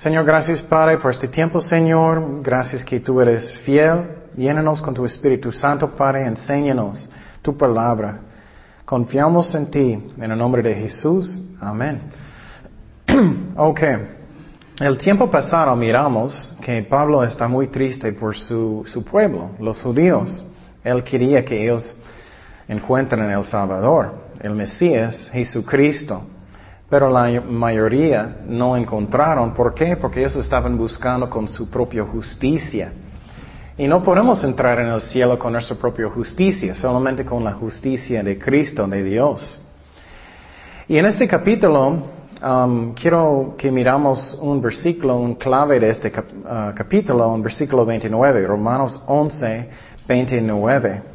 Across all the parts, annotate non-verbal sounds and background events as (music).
Señor, gracias Padre por este tiempo, Señor. Gracias que tú eres fiel. Llénanos con tu Espíritu Santo, Padre. Enséñanos tu palabra. Confiamos en ti. En el nombre de Jesús. Amén. (clears throat) ok. El tiempo pasado miramos que Pablo está muy triste por su, su pueblo, los judíos. Él quería que ellos encuentren el Salvador, el Mesías, Jesucristo. Pero la mayoría no encontraron. ¿Por qué? Porque ellos estaban buscando con su propia justicia. Y no podemos entrar en el cielo con nuestra propia justicia, solamente con la justicia de Cristo, de Dios. Y en este capítulo, um, quiero que miramos un versículo, un clave de este uh, capítulo, un versículo 29, Romanos 11, 29.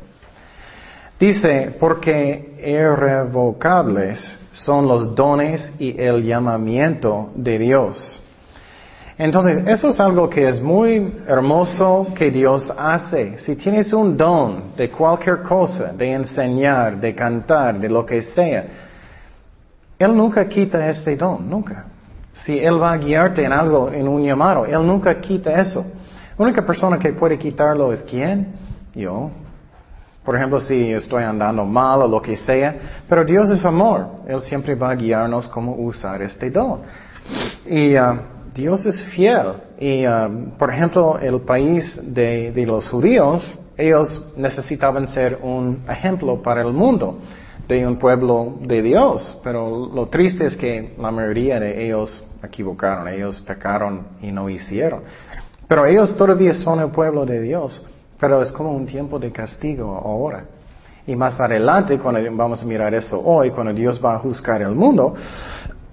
Dice, porque irrevocables son los dones y el llamamiento de Dios. Entonces, eso es algo que es muy hermoso que Dios hace. Si tienes un don de cualquier cosa, de enseñar, de cantar, de lo que sea, Él nunca quita este don, nunca. Si Él va a guiarte en algo, en un llamado, Él nunca quita eso. La única persona que puede quitarlo es quién? Yo. Por ejemplo, si estoy andando mal o lo que sea, pero Dios es amor. Él siempre va a guiarnos cómo usar este don. Y uh, Dios es fiel. Y, uh, por ejemplo, el país de, los judíos, ellos necesitaban ser un ejemplo para el mundo de un pueblo de Dios. Pero lo triste es que la mayoría de ellos equivocaron, ellos pecaron y no hicieron. Pero ellos todavía son el pueblo de Dios. Pero es como un tiempo de castigo ahora. Y más adelante, cuando vamos a mirar eso hoy, cuando Dios va a juzgar el mundo,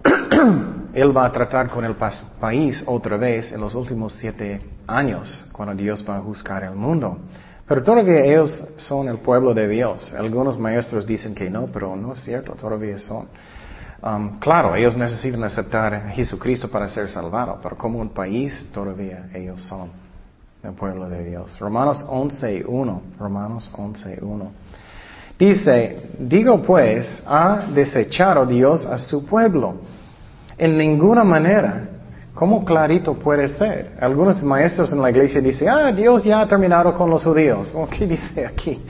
(clears throat) Él va a tratar con el país otra vez en los últimos siete años, cuando Dios va a juzgar el mundo. Pero todavía ellos son el pueblo de Dios. Algunos maestros dicen que no, pero no es cierto, todavía son. Um, claro, ellos necesitan aceptar a Jesucristo para ser salvados, pero como un país todavía ellos son el pueblo de Dios. Romanos 11.1. Romanos 11.1. Dice, digo pues, ha desechado Dios a su pueblo. En ninguna manera. ¿Cómo clarito puede ser? Algunos maestros en la iglesia dicen, ah, Dios ya ha terminado con los judíos. (laughs) ¿Qué dice aquí?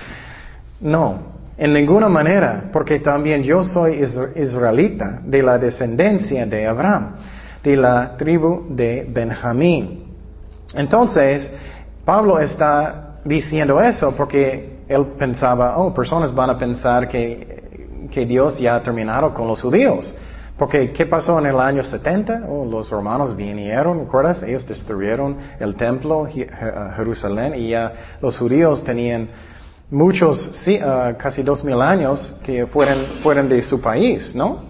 (laughs) no, en ninguna manera, porque también yo soy israelita de la descendencia de Abraham, de la tribu de Benjamín. Entonces, Pablo está diciendo eso porque él pensaba, oh, personas van a pensar que, que Dios ya ha terminado con los judíos. Porque, ¿qué pasó en el año 70? Oh, los romanos vinieron, ¿recuerdas? Ellos destruyeron el templo, Jerusalén, y ya los judíos tenían muchos, sí, uh, casi dos mil años que fueron, fueron de su país, ¿no?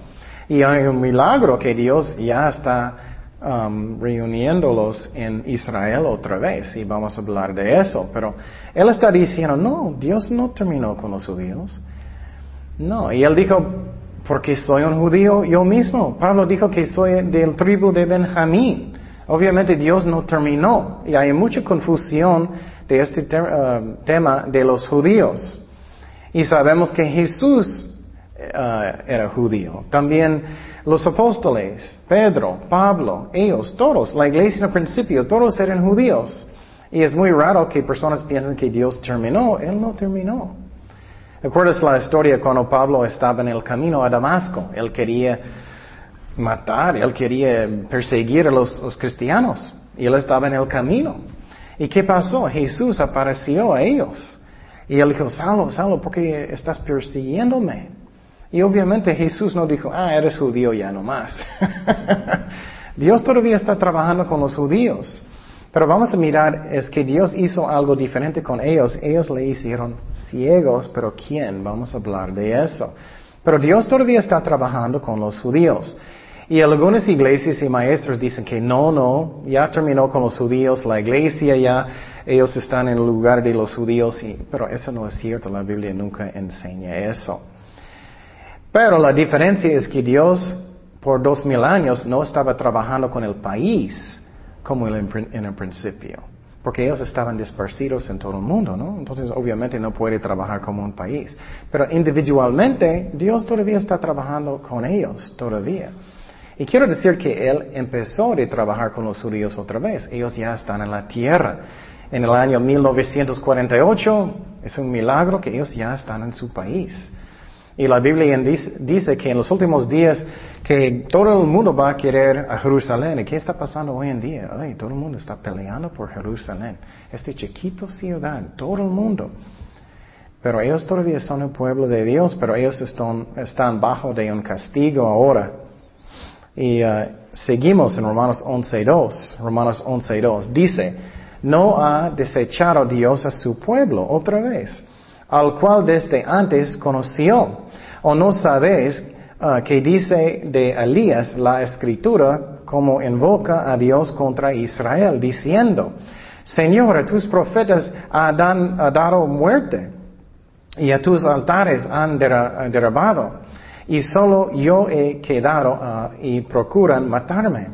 Y hay un milagro que Dios ya está um, reuniéndolos en Israel otra vez y vamos a hablar de eso. Pero él está diciendo, no, Dios no terminó con los judíos. No, y él dijo, porque soy un judío yo mismo. Pablo dijo que soy del tribu de Benjamín. Obviamente Dios no terminó y hay mucha confusión de este uh, tema de los judíos. Y sabemos que Jesús uh, era judío. También los apóstoles, Pedro, Pablo, ellos, todos, la iglesia en el principio, todos eran judíos. Y es muy raro que personas piensen que Dios terminó. Él no terminó. ¿Recuerdas la historia cuando Pablo estaba en el camino a Damasco? Él quería matar, él quería perseguir a los, cristianos. Y él estaba en el camino. ¿Y qué pasó? Jesús apareció a ellos. Y él dijo, Salvo, Salvo, ¿por qué estás persiguiéndome? Y obviamente Jesús no dijo, ah, eres judío ya no más. (laughs) Dios todavía está trabajando con los judíos. Pero vamos a mirar, es que Dios hizo algo diferente con ellos. Ellos le hicieron ciegos, pero ¿quién? Vamos a hablar de eso. Pero Dios todavía está trabajando con los judíos. Y algunas iglesias y maestros dicen que no, no, ya terminó con los judíos, la iglesia ya, ellos están en el lugar de los judíos, pero eso no es cierto, la Biblia nunca enseña eso. Pero la diferencia es que Dios por dos mil años no estaba trabajando con el país como en el principio, porque ellos estaban dispersidos en todo el mundo, ¿no? Entonces obviamente no puede trabajar como un país. Pero individualmente Dios todavía está trabajando con ellos, todavía. Y quiero decir que Él empezó a trabajar con los judíos otra vez. Ellos ya están en la tierra. En el año 1948 es un milagro que ellos ya están en su país. Y la Biblia dice que en los últimos días que todo el mundo va a querer a Jerusalén. ¿Y qué está pasando hoy en día? Ay, todo el mundo está peleando por Jerusalén. Este chiquito ciudad, todo el mundo. Pero ellos todavía son el pueblo de Dios, pero ellos están, bajo de un castigo ahora. Y uh, seguimos en Romanos 11.2. Romanos 11.2 dice, no ha desechado Dios a su pueblo otra vez, al cual desde antes conoció. ¿O no sabéis uh, que dice de Elías la escritura como invoca a Dios contra Israel, diciendo, Señor, tus profetas han dado muerte y a tus altares han derribado y solo yo he quedado ah, y procuran matarme.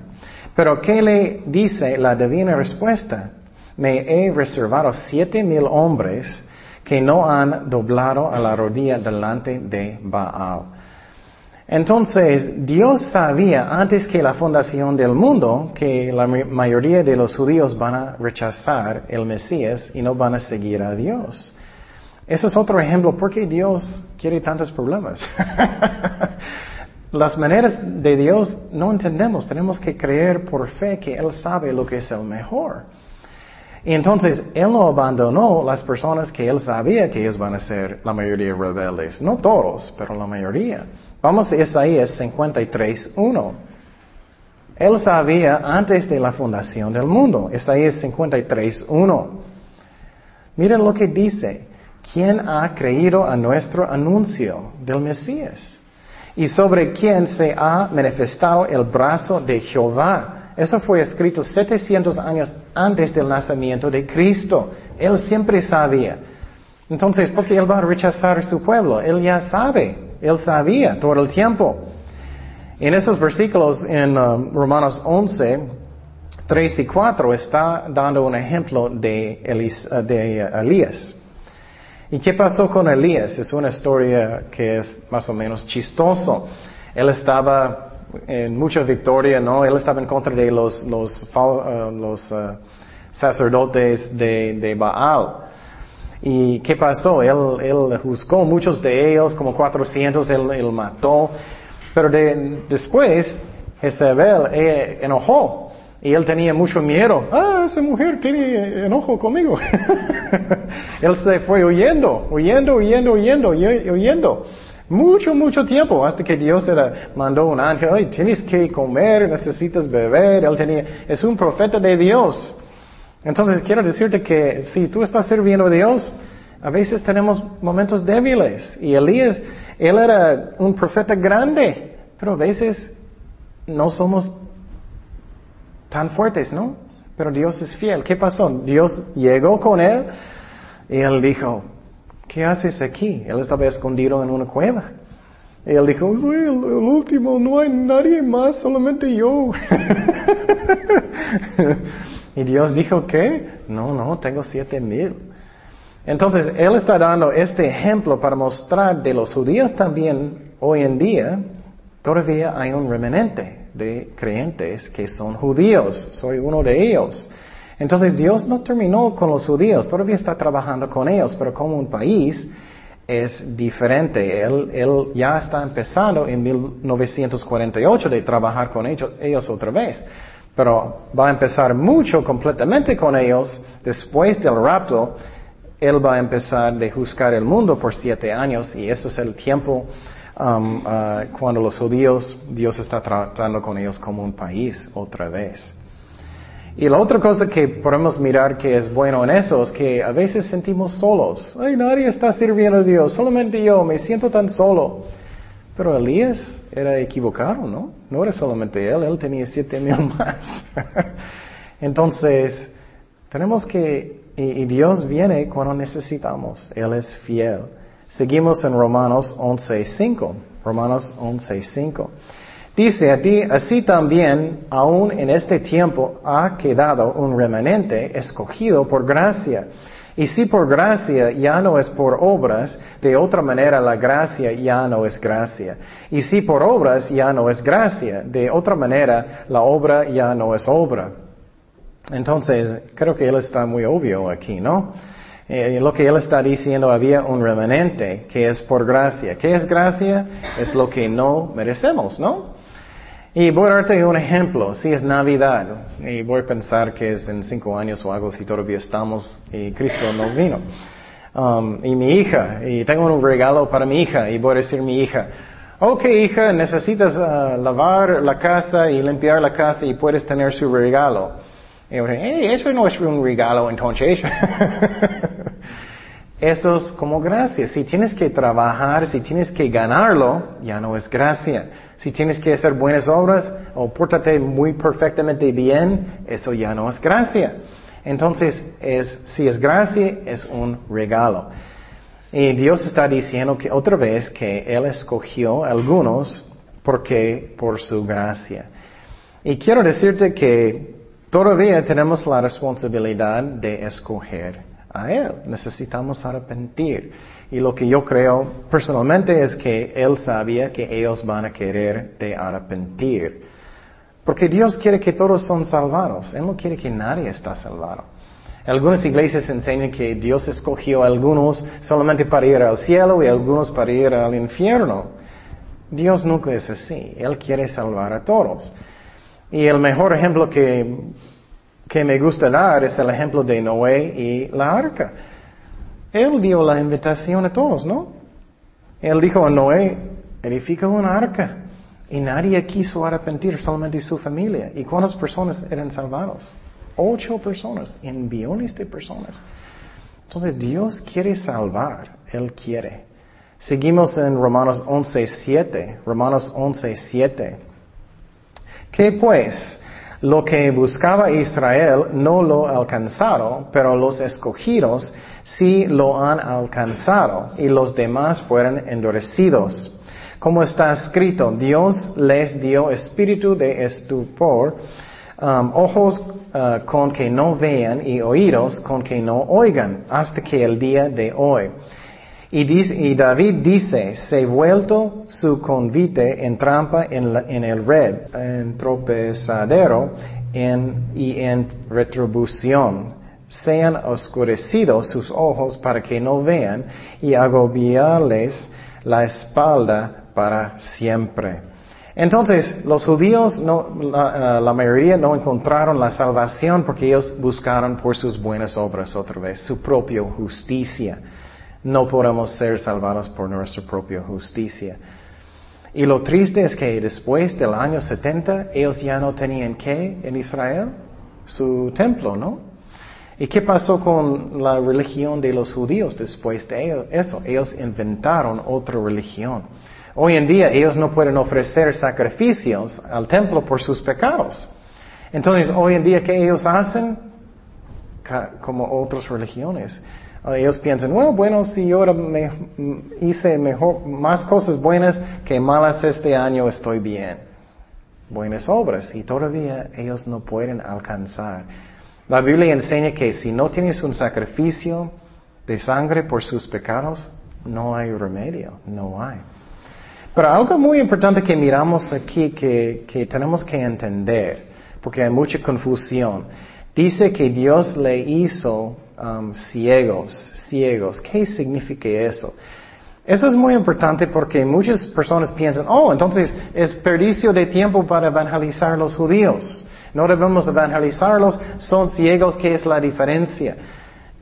Pero ¿qué le dice la divina respuesta? Me he reservado siete mil hombres que no han doblado a la rodilla delante de Baal. Entonces, Dios sabía antes que la fundación del mundo que la mayoría de los judíos van a rechazar el Mesías y no van a seguir a Dios. Eso es otro ejemplo por qué Dios quiere tantos problemas. (laughs) Las maneras de Dios no entendemos. Tenemos que creer por fe que Él sabe lo que es el mejor. Y entonces Él no abandonó las personas que Él sabía que ellos van a ser la mayoría rebeldes. No todos, pero la mayoría. Vamos a Isaías 53.1. Él sabía antes de la fundación del mundo. Isaías 53.1. Miren lo que dice. ¿Quién ha creído a nuestro anuncio del Mesías? Y sobre quién se ha manifestado el brazo de Jehová. Eso fue escrito 700 años antes del nacimiento de Cristo. Él siempre sabía. Entonces, ¿por qué Él va a rechazar su pueblo? Él ya sabe. Él sabía todo el tiempo. En esos versículos en um, Romanos 11, 3 y 4 está dando un ejemplo de, de Elías. ¿Y qué pasó con Elías? Es una historia que es más o menos chistoso. Él estaba en mucha victoria, ¿no? Él estaba en contra de los, los, uh, los uh, sacerdotes de, de, Baal. ¿Y qué pasó? Él, él juzgó muchos de ellos, como 400, él, él mató. Pero de, después, Jezebel eh, enojó y él tenía mucho miedo. Ah, esa mujer tiene enojo conmigo. (laughs) él se fue huyendo, huyendo, huyendo, huyendo, huyendo. Mucho, mucho tiempo hasta que Dios le mandó un ángel. Ay, tienes que comer, necesitas beber. Él tenía, es un profeta de Dios. Entonces quiero decirte que si tú estás sirviendo a Dios, a veces tenemos momentos débiles. Y Elías, él era un profeta grande, pero a veces no somos tan fuertes, ¿no? Pero Dios es fiel. ¿Qué pasó? Dios llegó con él y él dijo, ¿qué haces aquí? Él estaba escondido en una cueva. Y él dijo, soy el, último, no hay nadie más, solamente yo. (laughs) y Dios dijo, ¿qué? No, no, tengo siete mil. Entonces, Él está dando este ejemplo para mostrar de los judíos también hoy en día, todavía hay un remanente de creyentes que son judíos. Soy uno de ellos. Entonces Dios no terminó con los judíos, todavía está trabajando con ellos, pero como un país es diferente. Él, él ya está empezando en 1948 de trabajar con ellos, ellos otra vez. Pero va a empezar mucho completamente con ellos después del rapto. Él va a empezar de juzgar el mundo por siete años y eso es el tiempo Um, uh, cuando los judíos, Dios está tratando con ellos como un país otra vez. Y la otra cosa que podemos mirar que es bueno en eso es que a veces sentimos solos. Ay, nadie está sirviendo a Dios, solamente yo, me siento tan solo. Pero Elías era equivocado, ¿no? No era solamente él, él tenía siete mil (laughs) más. Entonces, tenemos que, y Dios viene cuando necesitamos, Él es fiel. Seguimos en Romanos 11.5. Romanos 11.5. Dice a ti, así también, aún en este tiempo, ha quedado un remanente escogido por gracia. Y si por gracia ya no es por obras, de otra manera la gracia ya no es gracia. Y si por obras ya no es gracia, de otra manera la obra ya no es obra. Entonces, creo que él está muy obvio aquí, ¿no? Eh, lo que él está diciendo, había un remanente que es por gracia. ¿Qué es gracia? Es lo que no merecemos, ¿no? Y voy a darte un ejemplo. Si es Navidad, y voy a pensar que es en cinco años o algo si todavía estamos y Cristo no vino. Um, y mi hija, y tengo un regalo para mi hija, y voy a decir mi hija, ok hija, necesitas uh, lavar la casa y limpiar la casa y puedes tener su regalo. Y hey, eso no es un regalo entonces. (laughs) eso es como gracia. Si tienes que trabajar, si tienes que ganarlo, ya no es gracia. Si tienes que hacer buenas obras o pórtate muy perfectamente bien, eso ya no es gracia. Entonces, es, si es gracia, es un regalo. Y Dios está diciendo que otra vez que Él escogió algunos porque por su gracia. Y quiero decirte que todavía tenemos la responsabilidad de escoger a Él. Necesitamos arrepentir. Y lo que yo creo personalmente es que Él sabía que ellos van a querer de arrepentir. Porque Dios quiere que todos son salvados. Él no quiere que nadie está salvado. Algunas iglesias enseñan que Dios escogió a algunos solamente para ir al cielo y a algunos para ir al infierno. Dios nunca es así. Él quiere salvar a todos. Y el mejor ejemplo que, que me gusta dar es el ejemplo de Noé y la arca. Él dio la invitación a todos, ¿no? Él dijo a Noé, edifica una arca. Y nadie quiso arrepentir, solamente su familia. ¿Y cuántas personas eran salvados? Ocho personas, en billones de personas. Entonces Dios quiere salvar, Él quiere. Seguimos en Romanos 11.7. Romanos 11.7. ¿Qué pues? Lo que buscaba Israel no lo alcanzaron, pero los escogidos sí lo han alcanzado y los demás fueron endurecidos. Como está escrito, Dios les dio espíritu de estupor, um, ojos uh, con que no vean y oídos con que no oigan, hasta que el día de hoy. Y, David dice, se vuelto su convite en trampa en, en el red, en tropezadero en, y en retribución. Sean oscurecidos sus ojos para que no vean y agobiarles la espalda para siempre. Entonces, los judíos, no, la, la, mayoría no encontraron la salvación porque ellos buscaron por sus buenas obras otra vez, su propia justicia. No podemos ser salvados por nuestra propia justicia. Y lo triste es que después del año 70, ellos ya no tenían qué en Israel? Su templo, ¿no? ¿Y qué pasó con la religión de los judíos después de eso? Ellos inventaron otra religión. Hoy en día ellos no pueden ofrecer sacrificios al templo por sus pecados. Entonces, hoy en día, ¿qué ellos hacen? Como otras religiones. Ellos piensan, bueno, bueno, si yo me, hice mejor, más cosas buenas que malas este año, estoy bien. Buenas obras. Y todavía ellos no pueden alcanzar. La Biblia enseña que si no tienes un sacrificio de sangre por sus pecados, no hay remedio, no hay. Pero algo muy importante que miramos aquí que tenemos que entender, porque hay mucha confusión, dice que Dios le hizo Um, ciegos, ciegos. ¿Qué significa eso? Eso es muy importante porque muchas personas piensan, oh, entonces es perdicio de tiempo para evangelizar a los judíos. No debemos evangelizarlos, son ciegos, ¿qué es la diferencia?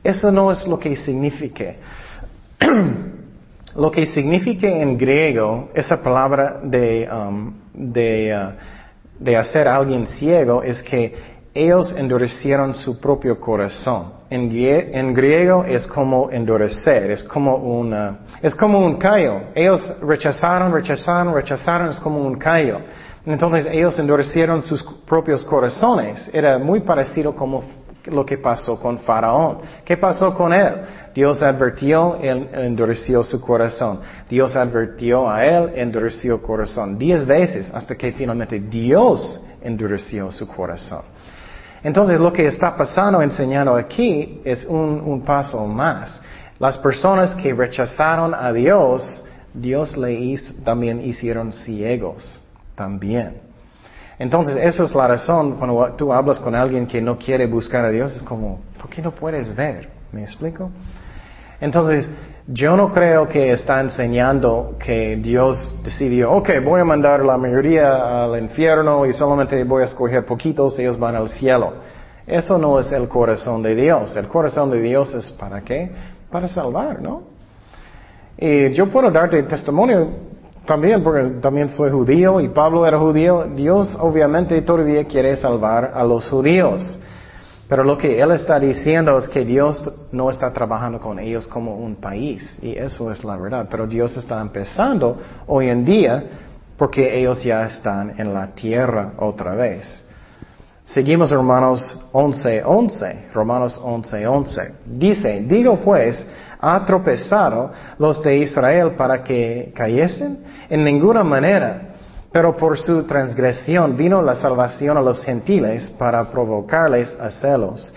Eso no es lo que significa. (clears throat) lo que significa en griego, esa palabra de, um, de, uh, de hacer a alguien ciego, es que ellos endurecieron su propio corazón. En, griego es como endurecer, es como una, es como un callo. Ellos rechazaron, rechazaron, rechazaron, es como un callo. Entonces ellos endurecieron sus propios corazones. Era muy parecido como lo que pasó con Faraón. ¿Qué pasó con él? Dios advirtió, él endureció su corazón. Dios advirtió a él, endureció su corazón. Diez veces hasta que finalmente Dios endureció su corazón. Entonces lo que está pasando enseñando aquí es un, un paso más. Las personas que rechazaron a Dios, Dios le hizo, también hicieron ciegos, también. Entonces, esa es la razón cuando tú hablas con alguien que no quiere buscar a Dios, es como, ¿por qué no puedes ver? ¿Me explico? Entonces, yo no creo que está enseñando que Dios decidió, ok, voy a mandar la mayoría al infierno y solamente voy a escoger poquitos, ellos van al cielo. Eso no es el corazón de Dios. El corazón de Dios es para qué? Para salvar, ¿no? Y yo puedo darte testimonio también, porque también soy judío y Pablo era judío. Dios obviamente todavía quiere salvar a los judíos. Pero lo que él está diciendo es que Dios no está trabajando con ellos como un país. Y eso es la verdad. Pero Dios está empezando hoy en día porque ellos ya están en la tierra otra vez. Seguimos Romanos 11, 11. Romanos 11, 11. Dice, digo pues, ¿ha tropezado los de Israel para que cayesen? En ninguna manera. Pero por su transgresión vino la salvación a los gentiles para provocarles a celos.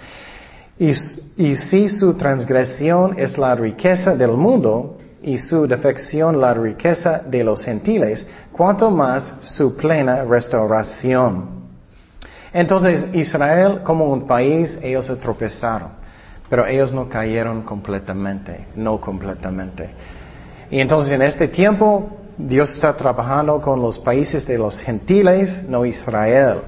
Y, si su transgresión es la riqueza del mundo y su defección la riqueza de los gentiles, cuanto más su plena restauración. Entonces Israel como un país, ellos se tropezaron, pero ellos no cayeron completamente, no completamente. Y entonces en este tiempo Dios está trabajando con los países de los gentiles, no Israel.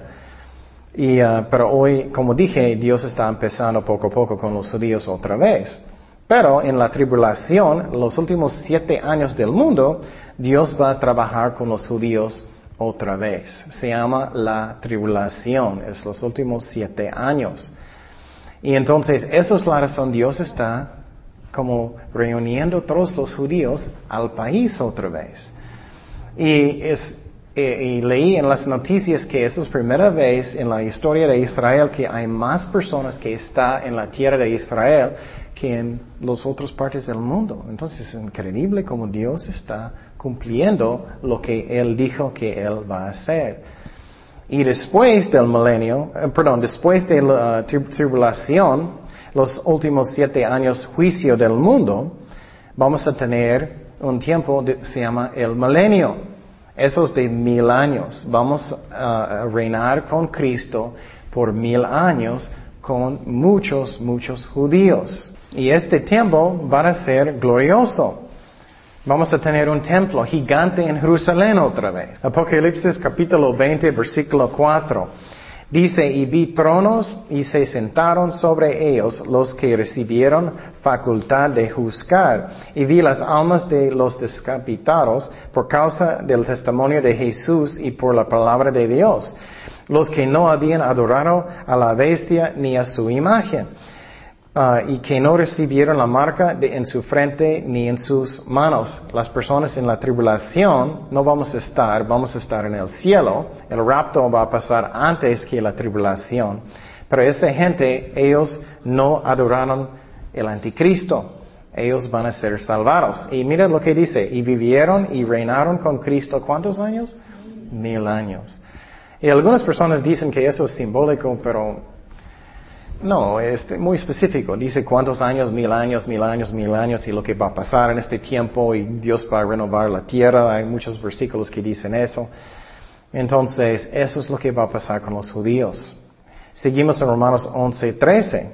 Y, uh, pero hoy, como dije, Dios está empezando poco a poco con los judíos otra vez. Pero en la tribulación, los últimos siete años del mundo, Dios va a trabajar con los judíos otra vez. Se llama la tribulación, es los últimos siete años. Y entonces, eso es la razón, Dios está como reuniendo todos los judíos al país otra vez. Y, eh, leí en las noticias que es la primera vez en la historia de Israel que hay más personas que están en la tierra de Israel que en las otras partes del mundo. Entonces es increíble como Dios está cumpliendo lo que Él dijo que Él va a hacer. Y después del milenio, eh, perdón, después de la tribulación, los últimos siete años juicio del mundo, vamos a tener un tiempo que se llama el milenio. Eso es de mil años. Vamos a reinar con Cristo por mil años con muchos, muchos judíos. Y este tiempo va a ser glorioso. Vamos a tener un templo gigante en Jerusalén otra vez. Apocalipsis capítulo 20, versículo 4. Dice, y vi tronos y se sentaron sobre ellos los que recibieron facultad de juzgar. Y vi las almas de los descapitados por causa del testimonio de Jesús y por la palabra de Dios, los que no habían adorado a la bestia ni a su imagen Ah, y que no recibieron la marca de, en su frente ni en sus manos. Las personas en la tribulación no vamos a estar, vamos a estar en el cielo. El rapto va a pasar antes que la tribulación. Pero esa gente, ellos no adoraron el anticristo. Ellos van a ser salvados. Y mira lo que dice, y vivieron y reinaron con Cristo cuántos años? Mil años. Y algunas personas dicen que eso es simbólico, pero no, es muy específico. Dice cuántos años, mil años, mil años, mil años y lo que va a pasar en este tiempo y Dios va a renovar la tierra. Hay muchos versículos que dicen eso. Entonces, eso es lo que va a pasar con los judíos. Seguimos en Romanos 11, 13.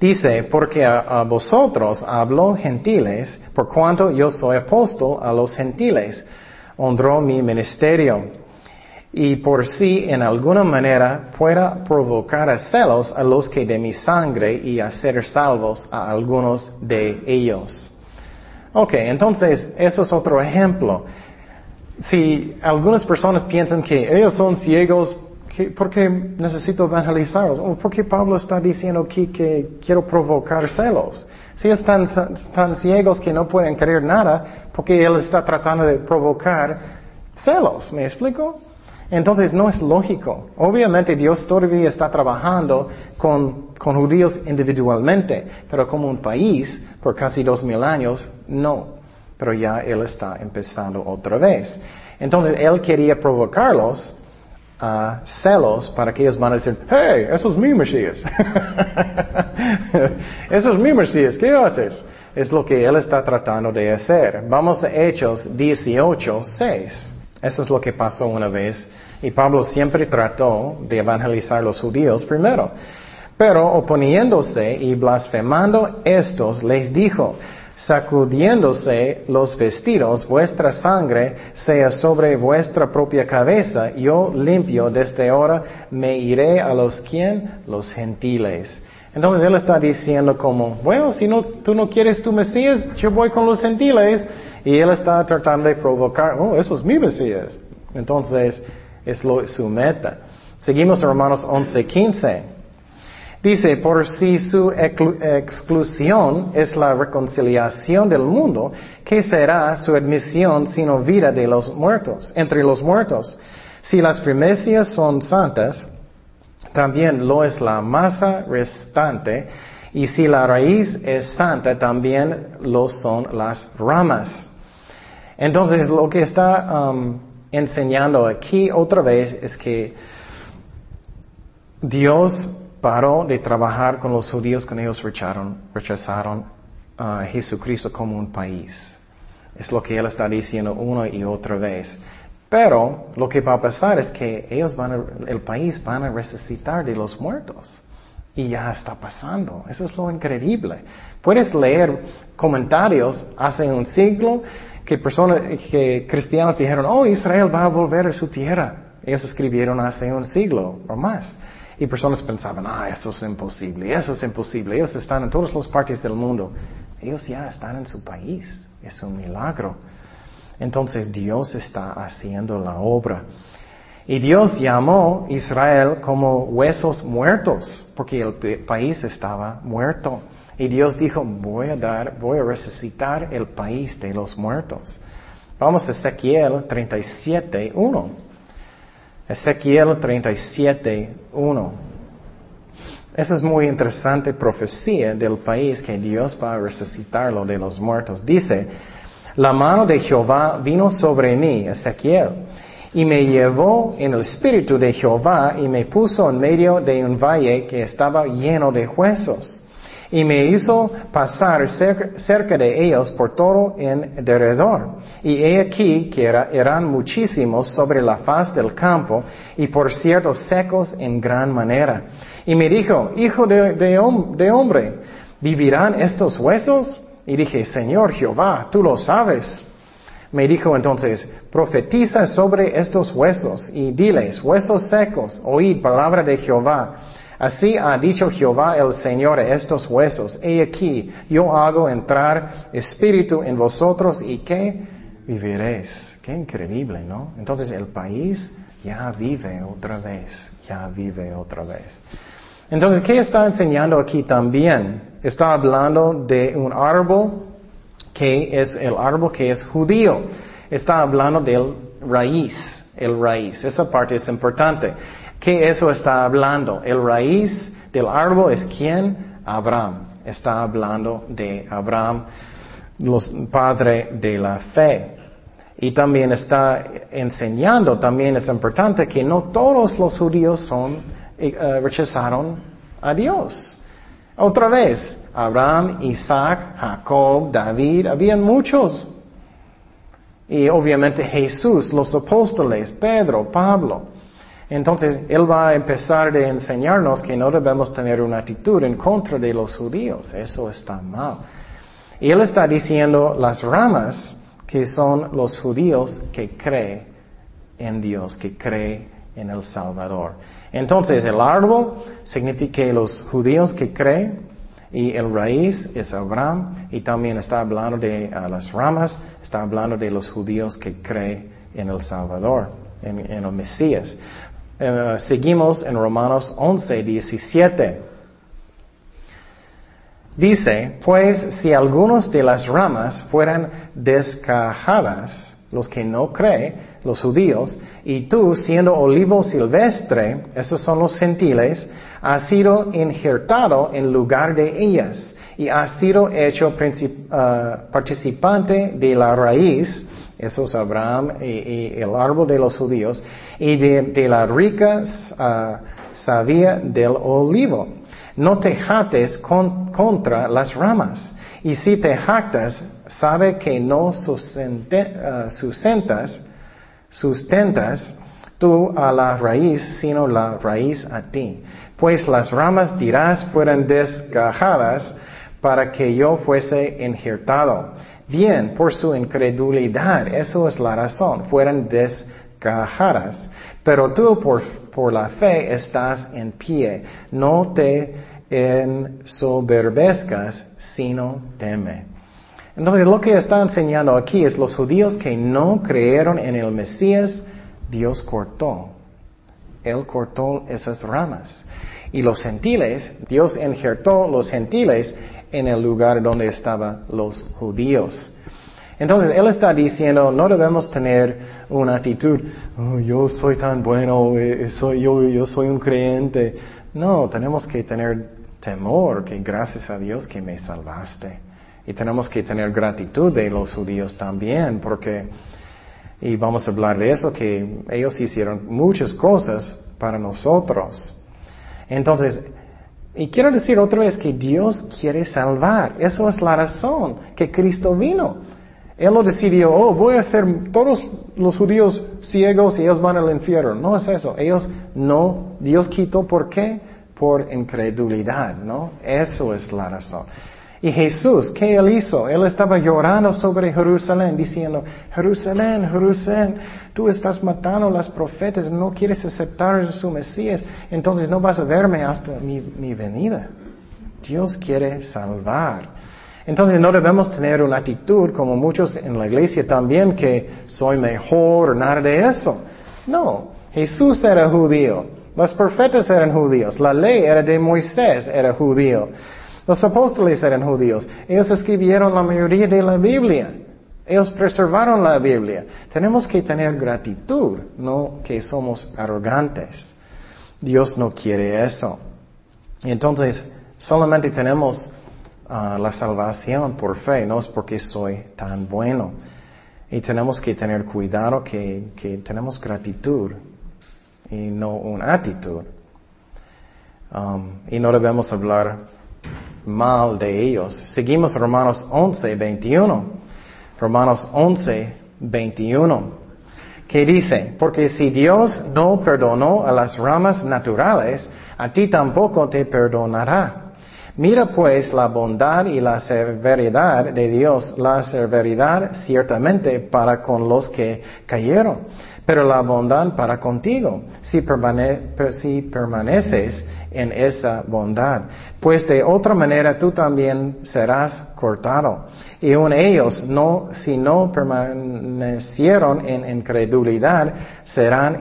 Dice, porque a, vosotros hablo gentiles, por cuanto yo soy apóstol a los gentiles, honró mi ministerio y por si en alguna manera pueda provocar a celos a los que de mi sangre y hacer salvos a algunos de ellos. Ok, entonces eso es otro ejemplo. Si algunas personas piensan que ellos son ciegos, ¿por qué necesito evangelizarlos? ¿O por qué Pablo está diciendo aquí que quiero provocar celos? Si están tan ciegos que no pueden creer nada, porque él está tratando de provocar celos, ¿me explico? Entonces no es lógico. Obviamente Dios todavía está trabajando con, judíos individualmente, pero como un país, por casi dos mil años, no. Pero ya Él está empezando otra vez. Entonces Él quería provocarlos ah, celos para que ellos van a decir, hey, eso es mi Mesías. (laughs) eso es mi Mesías, ¿qué haces? Es lo que él está tratando de hacer. Vamos a Hechos 18, 6. Eso es lo que pasó una vez. Y Pablo siempre trató de evangelizar a los judíos primero. Pero oponiéndose y blasfemando estos, les dijo, sacudiéndose los vestidos, vuestra sangre sea sobre vuestra propia cabeza, yo limpio desde ahora, me iré a los quien, los gentiles. Entonces él está diciendo como, bueno, si no, tú no quieres tu Mesías, yo voy con los gentiles. Y él está tratando de provocar, oh, eso es mi Mesías. Entonces, es lo, su meta. Seguimos Romanos 11, 15. Dice, por si su exclusión es la reconciliación del mundo, ¿qué será su admisión sino vida de los muertos, entre los muertos? Si las primicias son santas, también lo es la masa restante, y si la raíz es santa, también lo son las ramas. Entonces, lo que está um, enseñando aquí otra vez es que Dios paró de trabajar con los judíos cuando ellos rechazaron, a Jesucristo como un país. Es lo que él está diciendo una y otra vez. Pero lo que va a pasar es que ellos van el país van a resucitar de los muertos. Y ya está pasando. Eso es lo increíble. Puedes leer comentarios hace un siglo que personas, que cristianos dijeron, oh, Israel va a volver a su tierra. Ellos escribieron hace un siglo o más. Y personas pensaban, ah, eso es imposible, eso es imposible. Ellos están en todas las partes del mundo. Ellos ya están en su país. Es un milagro. Entonces Dios está haciendo la obra. Y Dios llamó a Israel como huesos muertos, porque el país estaba muerto. Y Dios dijo, voy a dar, voy a resucitar el país de los muertos. Vamos a Ezequiel 37, 1. Ezequiel 37, 1. Esa es muy interesante profecía del país que Dios va a resucitarlo de los muertos. Dice, la mano de Jehová vino sobre mí, Ezequiel, y me llevó en el espíritu de Jehová y me puso en medio de un valle que estaba lleno de huesos y me hizo pasar cerca, de ellos por todo en derredor. Y he aquí que eran muchísimos sobre la faz del campo y por cierto secos en gran manera. Y me dijo, hijo de, de hombre, ¿vivirán estos huesos? Y dije, Señor Jehová, tú lo sabes. Me dijo entonces, profetiza sobre estos huesos y diles, huesos secos, oíd palabra de Jehová. Así ha dicho Jehová el Señor a estos huesos, he aquí, yo hago entrar espíritu en vosotros y que viviréis. Qué increíble, ¿no? Entonces el país ya vive otra vez, ya vive otra vez. Entonces, ¿qué está enseñando aquí también? Está hablando de un árbol que es el árbol que es judío. Está hablando del raíz, el raíz. Esa parte es importante. ¿Qué eso está hablando? El raíz del árbol es quién? Abraham. Está hablando de Abraham, los padre de la fe. Y también está enseñando, también es importante que no todos los judíos son, eh, eh, rechazaron a Dios. Otra vez, Abraham, Isaac, Jacob, David, habían muchos. Y obviamente Jesús, los apóstoles, Pedro, Pablo. Entonces, Él va a empezar a enseñarnos que no debemos tener una actitud en contra de los judíos. Eso está mal. Y Él está diciendo las ramas que son los judíos que creen en Dios, que creen en el Salvador. Entonces, el árbol significa los judíos que creen y el raíz es Abraham y también está hablando de las ramas, está hablando de los judíos que creen en el Salvador, en el Mesías. Eh, seguimos en Romanos 11, 17. Dice, pues si algunos de las ramas fueran descajadas, los que no creen, los judíos, y tú siendo olivo silvestre, esos son los gentiles, has sido injertado en lugar de ellas y has sido hecho uh, participante de la raíz Eso es Abraham y, el árbol de los judíos. Y de, la rica uh, del olivo. No te jates contra las ramas. Y si te jactas, sabe que no uh, sustentas, sustentas tú a la raíz, sino la raíz a ti. Pues las ramas dirás fueran desgajadas para que yo fuese injertado. Bien, por su incredulidad, eso es la razón, fueran desgajadas. Pero tú por, por la fe estás en pie. No te ensoberbezcas, sino teme. Entonces lo que está enseñando aquí es los judíos que no creyeron en el Mesías, Dios cortó. Él cortó esas ramas. Y los gentiles, Dios injertó los gentiles en el lugar donde estaban los judíos. Entonces, Él está diciendo, no debemos tener una actitud, oh, yo soy tan bueno, eh, soy, yo, yo soy un creyente. No, tenemos que tener temor, que gracias a Dios que me salvaste. Y tenemos que tener gratitud de los judíos también, porque, y vamos a hablar de eso, que ellos hicieron muchas cosas para nosotros. Entonces, y quiero decir otra vez que Dios quiere salvar. Eso es la razón que Cristo vino. Él no decidió, oh, voy a hacer todos los judíos ciegos y ellos van al infierno. No es eso. Ellos no, Dios quitó, ¿por qué? Por incredulidad, ¿no? Eso es la razón. Y Jesús, ¿qué él hizo? Él estaba llorando sobre Jerusalén, diciendo, Jerusalén, Jerusalén, tú estás matando a los profetas, no quieres aceptar su Mesías, entonces no vas a verme hasta mi, venida. Dios quiere salvar. Entonces no debemos tener una actitud como muchos en la iglesia también que soy mejor nada de eso. No, Jesús era judío, los profetas eran judíos, la ley era de Moisés, era judío. Los apóstoles eran judíos. Ellos escribieron la mayoría de la Biblia. Ellos preservaron la Biblia. Tenemos que tener gratitud, no que somos arrogantes. Dios no quiere eso. entonces, solamente tenemos ah, la salvación por fe, no es porque soy tan bueno. Y tenemos que tener cuidado que, que tenemos gratitud y no una actitud. Um, y no debemos hablar mal de ellos. Seguimos Romanos 11, 21. Romanos 11, 21. Que dice, porque si Dios no perdonó a las ramas naturales, a ti tampoco te perdonará. Mira pues la bondad y la severidad de Dios, la severidad ciertamente para con los que cayeron, pero la bondad para contigo, si, si permaneces en esa bondad. Pues de otra manera tú también serás cortado. Y aun ellos, no, si no permanecieron en incredulidad, serán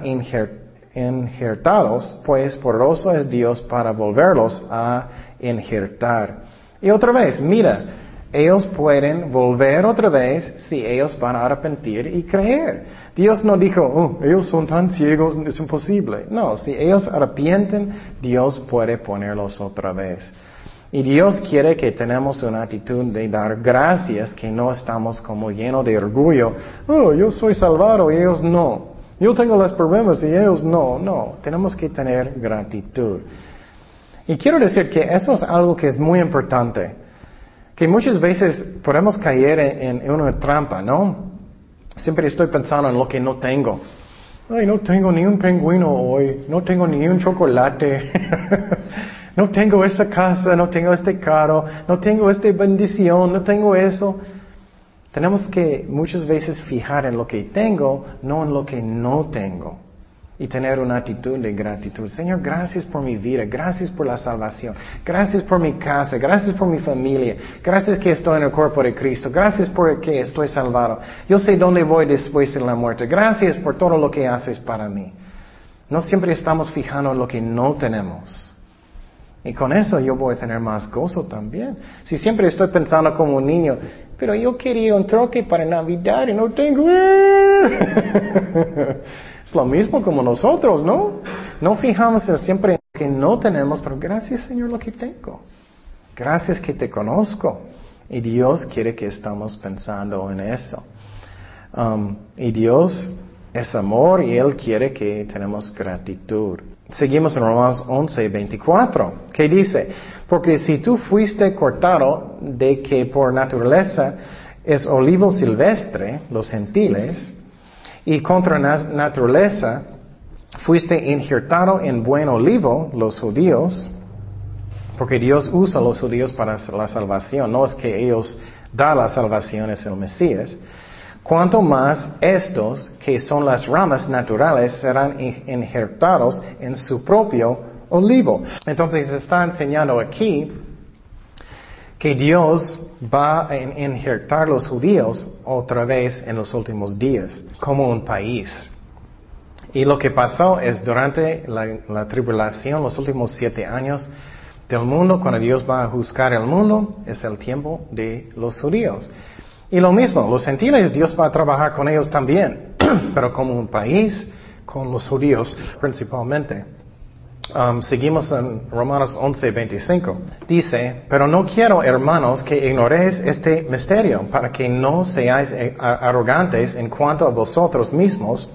injertados, pues poroso es Dios para volverlos a injertar. Y otra vez, mira, ellos pueden volver otra vez si ellos van a arrepentir y creer. Dios no dijo, oh, ellos son tan ciegos, es imposible. No, si ellos arrepienten, Dios puede ponerlos otra vez. Y Dios quiere que tenemos una actitud de dar gracias, que no estamos como llenos de orgullo. Oh, yo soy salvado y ellos no. Yo tengo los problemas y ellos no. No, tenemos que tener gratitud. Y quiero decir que eso es algo que es muy importante que muchas veces podemos caer en, una trampa, ¿no? Siempre estoy pensando en lo que no tengo. Ay, no tengo ni un pingüino hoy, no tengo ni un chocolate, (laughs) no tengo esa casa, no tengo este carro, no tengo esta bendición, no tengo eso. Tenemos que muchas veces fijar en lo que tengo, no en lo que no tengo y tener una actitud de gratitud. Señor, gracias por mi vida, gracias por la salvación, gracias por mi casa, gracias por mi familia, gracias que estoy en el cuerpo de Cristo, gracias por que estoy salvado. Yo sé dónde voy después de la muerte. Gracias por todo lo que haces para mí. No siempre estamos fijando en lo que no tenemos. Y con eso yo voy a tener más gozo también. Si siempre estoy pensando como un niño, pero yo quería un troque para Navidad y no tengo. (laughs) Es lo mismo como nosotros, ¿no? No fijamos siempre en lo que no tenemos, pero gracias Señor lo que tengo. Gracias que te conozco. Y Dios quiere que estamos pensando en eso. Um, y Dios es amor y Él quiere que tenemos gratitud. Seguimos en Romanos 11, 24, que dice, porque si tú fuiste cortado de que por naturaleza es olivo silvestre, los gentiles, y contra naturaleza fuiste injertado en buen olivo, los judíos, porque Dios usa a los judíos para la salvación, no es que ellos dan la salvación, es el Mesías. Cuanto más estos, que son las ramas naturales, serán injertados en su propio olivo. Entonces está enseñando aquí que Dios va a injertar los judíos otra vez en los últimos días, como un país. Y lo que pasó es durante la, tribulación, los últimos siete años del mundo, cuando Dios va a juzgar el mundo, es el tiempo de los judíos. Y lo mismo, los gentiles, Dios va a trabajar con ellos también, (clears throat) pero como un país, con los judíos principalmente. Um, seguimos en Romanos 11, 25. Dice, pero no quiero, hermanos, que ignoréis este misterio, para que no seáis eh, arrogantes en cuanto a vosotros mismos,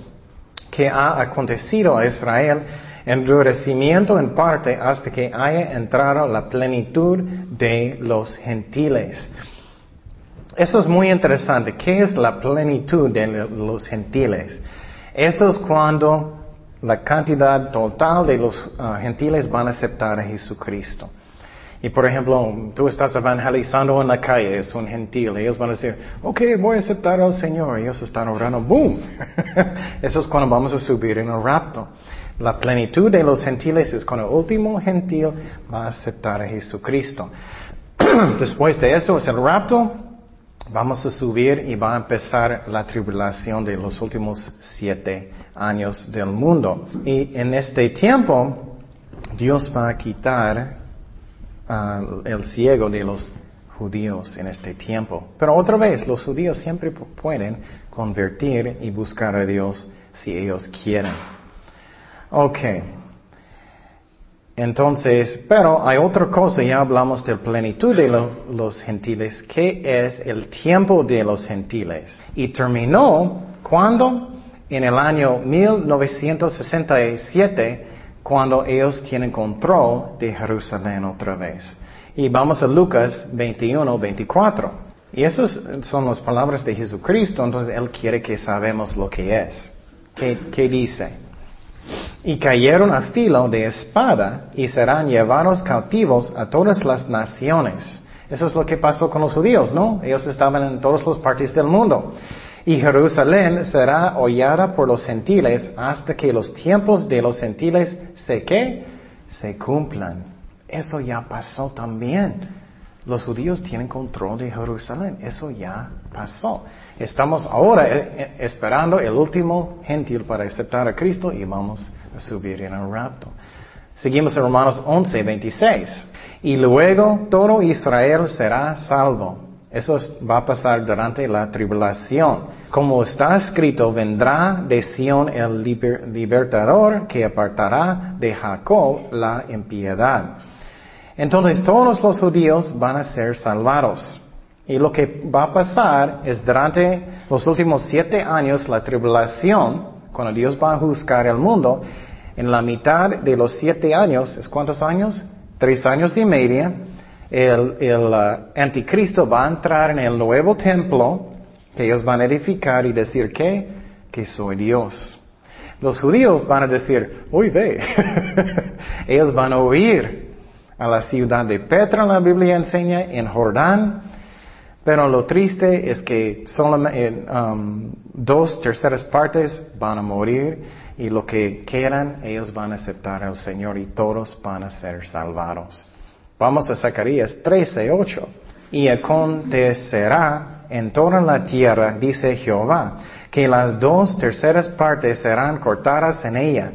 que ha acontecido a Israel endurecimiento en parte hasta que haya entrado la plenitud de los gentiles. Eso es muy interesante. ¿Qué es la plenitud de los gentiles? Eso es cuando la cantidad total de los ah, gentiles van a aceptar a Jesucristo. Y por ejemplo, tú estás evangelizando en la calle, es un gentil, ellos van a decir, ok, voy a aceptar al Señor. Ellos están orando, boom. (laughs) Eso es cuando vamos a subir en el rapto. La plenitud de los gentiles es cuando el último gentil va a aceptar a Jesucristo. (clears throat) Después de eso es el rapto, vamos a subir y va a empezar la tribulación de los últimos siete años del mundo. Y en este tiempo, Dios va a quitar uh, el ciego de los judíos en este tiempo. Pero otra vez, los judíos siempre pueden convertir y buscar a Dios si ellos quieren. Ok. Entonces, pero hay otra cosa, ya hablamos de plenitud de los gentiles, que es el tiempo de los gentiles. Y terminó cuando? En el año 1967, cuando ellos tienen control de Jerusalén otra vez. Y vamos a Lucas 21, 24. Y esas son las palabras de Jesucristo, entonces Él quiere que sabemos lo que es. ¿Qué, qué dice? Y cayeron a filo de espada y serán llevados cautivos a todas las naciones. Eso es lo que pasó con los judíos, ¿no? Ellos estaban en todas las partes del mundo. Y Jerusalén será hollada por los gentiles hasta que los tiempos de los gentiles se que se cumplan. Eso ya pasó también. Los judíos tienen control de Jerusalén. Eso ya pasó. Estamos ahora eh, eh, esperando el último gentil para aceptar a Cristo y vamos a subir en el rapto. Seguimos en Romanos 11, 26. Y luego todo Israel será salvo. Eso va a pasar durante la tribulación. Como está escrito, vendrá de Sión el libertador que apartará de Jacob la impiedad. Entonces todos los judíos van a ser salvados. Y lo que va a pasar es durante los últimos siete años la tribulación, cuando Dios va a juzgar el mundo, en la mitad de los siete años, ¿es cuántos años? Tres años y media, el, uh, anticristo va a entrar en el nuevo templo que ellos van a edificar y decir que, que soy Dios. Los judíos van a decir, uy, ve, (laughs) ellos van a huir a la ciudad de Petra, la Biblia enseña, en Jordán, pero lo triste es que solamente um, dos terceras partes van a morir y lo que quedan ellos van a aceptar al Señor y todos van a ser salvados. Vamos a Zacarías 13, 8. Y acontecerá en toda la tierra, dice Jehová, que las dos terceras partes serán cortadas en ella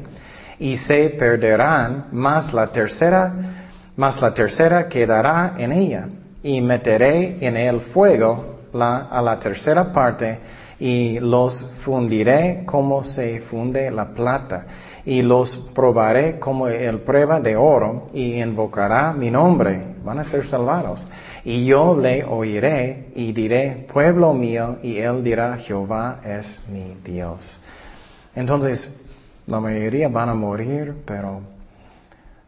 y se perderán, más la tercera, más la tercera quedará en ella y meteré en el fuego a la tercera parte y los fundiré como se funde la plata y los probaré como el prueba de oro y invocará mi nombre. Van a ser salvados. Y yo le oiré y diré, pueblo mío, y él dirá, Jehová es mi Dios. Entonces, la mayoría van a morir, pero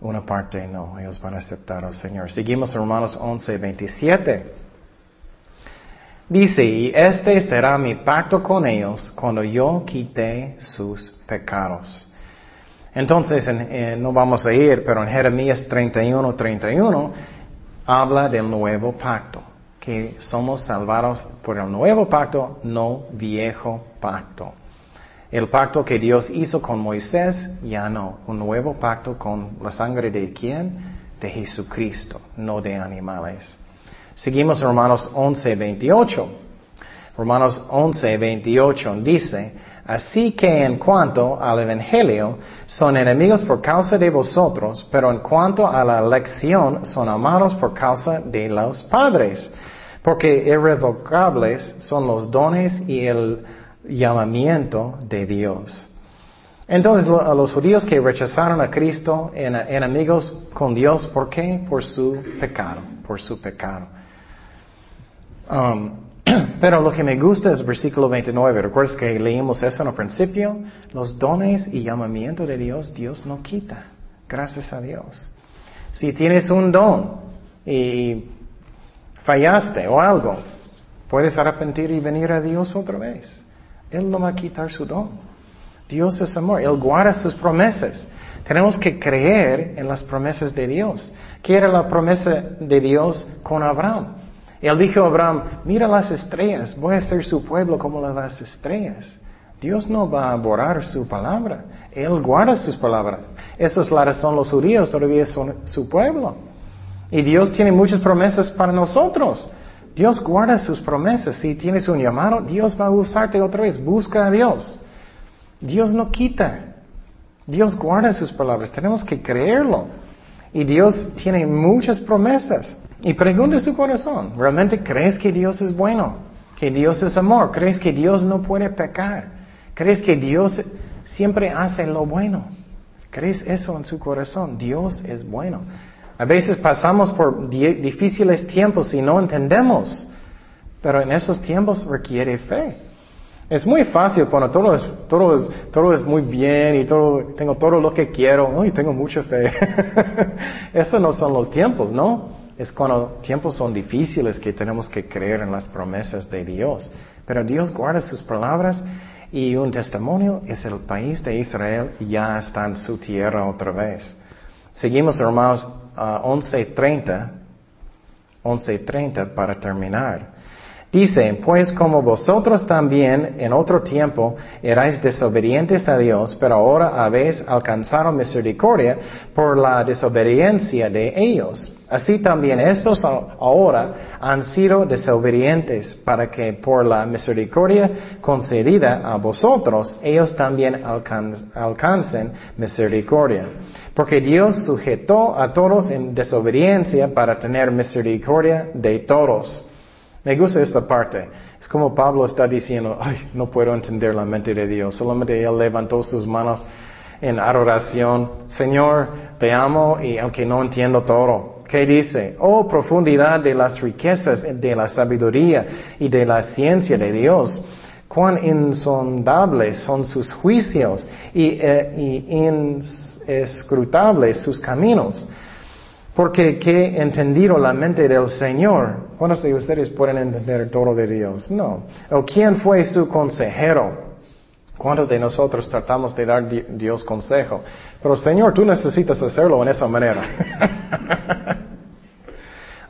una parte no, ellos van a aceptar al Señor. Seguimos Romanos 11, 27. Dice, y este será mi pacto con ellos cuando yo quite sus pecados. Entonces, no vamos a ir, pero en Jeremías 31, 31 habla del nuevo pacto, que somos salvados por el nuevo pacto, no viejo pacto. El pacto que Dios hizo con Moisés, ya no. Un nuevo pacto con la sangre de quién? De Jesucristo, no de animales. Seguimos Romanos 11, 28. Romanos 11, 28 dice, Así que en cuanto al Evangelio, son enemigos por causa de vosotros, pero en cuanto a la elección, son amados por causa de los padres, porque irrevocables son los dones y el llamamiento de Dios. Entonces, a los judíos que rechazaron a Cristo, enemigos con Dios, ¿por qué? Por su pecado, por su pecado. Um, (clears throat) pero lo que me gusta es versículo 29. ¿Recuerdas que leímos eso en el principio? Los dones y llamamiento de Dios, Dios no quita. Gracias a Dios. Si tienes un don y fallaste o algo, puedes arrepentir y venir a Dios otra vez. Él no va a quitar su don. Dios es amor. Él guarda sus promesas. Tenemos que creer en las promesas de Dios. ¿Qué era la promesa de Dios con Abraham? Él dijo a Abraham, mira las estrellas, voy a ser su pueblo como las estrellas. Dios no va a borrar su palabra. Él guarda sus palabras. Esa es la razón los judíos todavía son su pueblo. Y Dios tiene muchas promesas para nosotros. Dios guarda sus promesas. Si tienes un llamado, Dios va a usarte otra vez. Busca a Dios. Dios no quita. Dios guarda sus palabras. Tenemos que creerlo. Y Dios tiene muchas promesas. Y pregunta su corazón, ¿realmente crees que Dios es bueno? ¿Que Dios es amor? ¿Crees que Dios no puede pecar? ¿Crees que Dios siempre hace lo bueno? ¿Crees eso en su corazón? Dios es bueno. A veces pasamos por difíciles tiempos y no entendemos, pero en esos tiempos requiere fe. Es muy fácil cuando todo es, todo es, todo es muy bien y todo, tengo todo lo que quiero, y tengo mucha fe. (laughs) Esos no son los tiempos, ¿no? Es cuando tiempos son difíciles que tenemos que creer en las promesas de Dios. Pero Dios guarda sus palabras y un testimonio es el país de Israel ya está en su tierra otra vez. Seguimos hermanos 11.30, 11.30 para terminar. Dice, pues como vosotros también en otro tiempo erais desobedientes a Dios, pero ahora habéis alcanzado misericordia por la desobediencia de ellos. Así también estos ahora han sido desobedientes para que por la misericordia concedida a vosotros, ellos también alcancen misericordia. Porque Dios sujetó a todos en desobediencia para tener misericordia de todos. Me gusta esta parte. Es como Pablo está diciendo, ay, no puedo entender la mente de Dios. Solamente él levantó sus manos en adoración. Señor, te amo y aunque no entiendo todo. ¿Qué dice? Oh, profundidad de las riquezas, de la sabiduría y de la ciencia de Dios. Cuán insondables son sus juicios y, eh, y inscrutables sus caminos. Porque que entendido la mente del Señor. ¿Cuántos de ustedes pueden entender todo de Dios? No. ¿O quién fue su consejero? ¿Cuántos de nosotros tratamos de dar Dios consejo? Pero Señor, tú necesitas hacerlo en esa manera.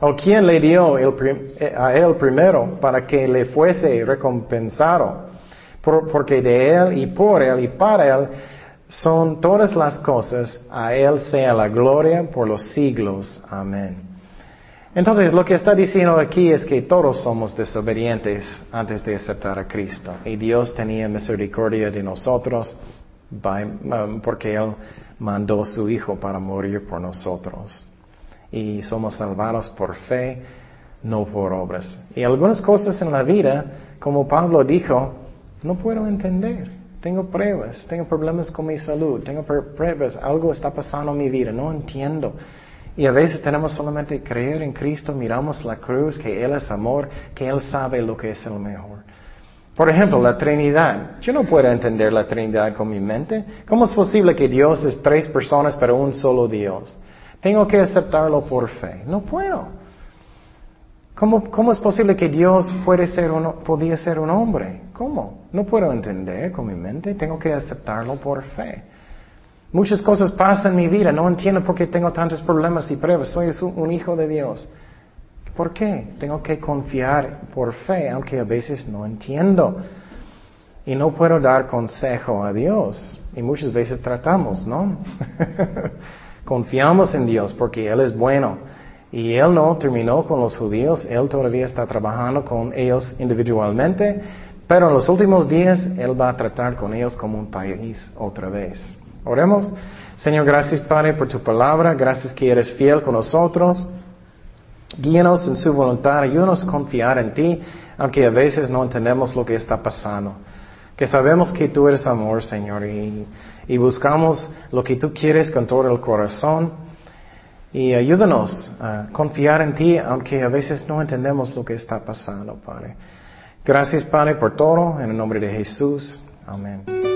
(laughs) ¿O quién le dio eh, a él primero para que le fuese recompensado? porque de él y por él y para él son todas las cosas, a Él sea la gloria por los siglos. Amén. Entonces, lo que está diciendo aquí es que todos somos desobedientes antes de aceptar a Cristo. Y Dios tenía misericordia de nosotros um, porque Él mandó a su Hijo para morir por nosotros. Y somos salvados por fe, no por obras. Y algunas cosas en la vida, como Pablo dijo, no puedo entender. Tengo pruebas, tengo problemas con mi salud, tengo pruebas, algo está pasando en mi vida, no entiendo. Y a veces tenemos solamente creer en Cristo, miramos la cruz, que Él es amor, que Él sabe lo que es el mejor. Por ejemplo, la Trinidad. Yo no puedo entender la Trinidad con mi mente. ¿Cómo es posible que Dios es tres personas pero un solo Dios? Tengo que aceptarlo por fe. No puedo. ¿Cómo, es posible que Dios puede ser un hombre? ¿Cómo? No puedo entender con mi mente. Tengo que aceptarlo por fe. Muchas cosas pasan en mi vida. No entiendo por qué tengo tantos problemas y pruebas. Soy un hijo de Dios. ¿Por qué? Tengo que confiar por fe, aunque a veces no entiendo. Y no puedo dar consejo a Dios. Y muchas veces tratamos, ¿no? (laughs) Confiamos en Dios porque Él es bueno. Y Él no terminó con los judíos, Él todavía está trabajando con ellos individualmente, pero en los últimos días Él va a tratar con ellos como un país otra vez. Oremos. Señor, gracias Padre por tu palabra, gracias que eres fiel con nosotros. Guíanos en su voluntad, ayúdanos a confiar en ti, aunque a veces no entendemos lo que está pasando. Que sabemos que tú eres amor, Señor, y, y buscamos lo que tú quieres con todo el corazón. Y ayúdanos a confiar en ti, aunque a veces no entendemos lo que está pasando, Padre. Gracias, Padre, por todo. En el nombre de Jesús. Amén.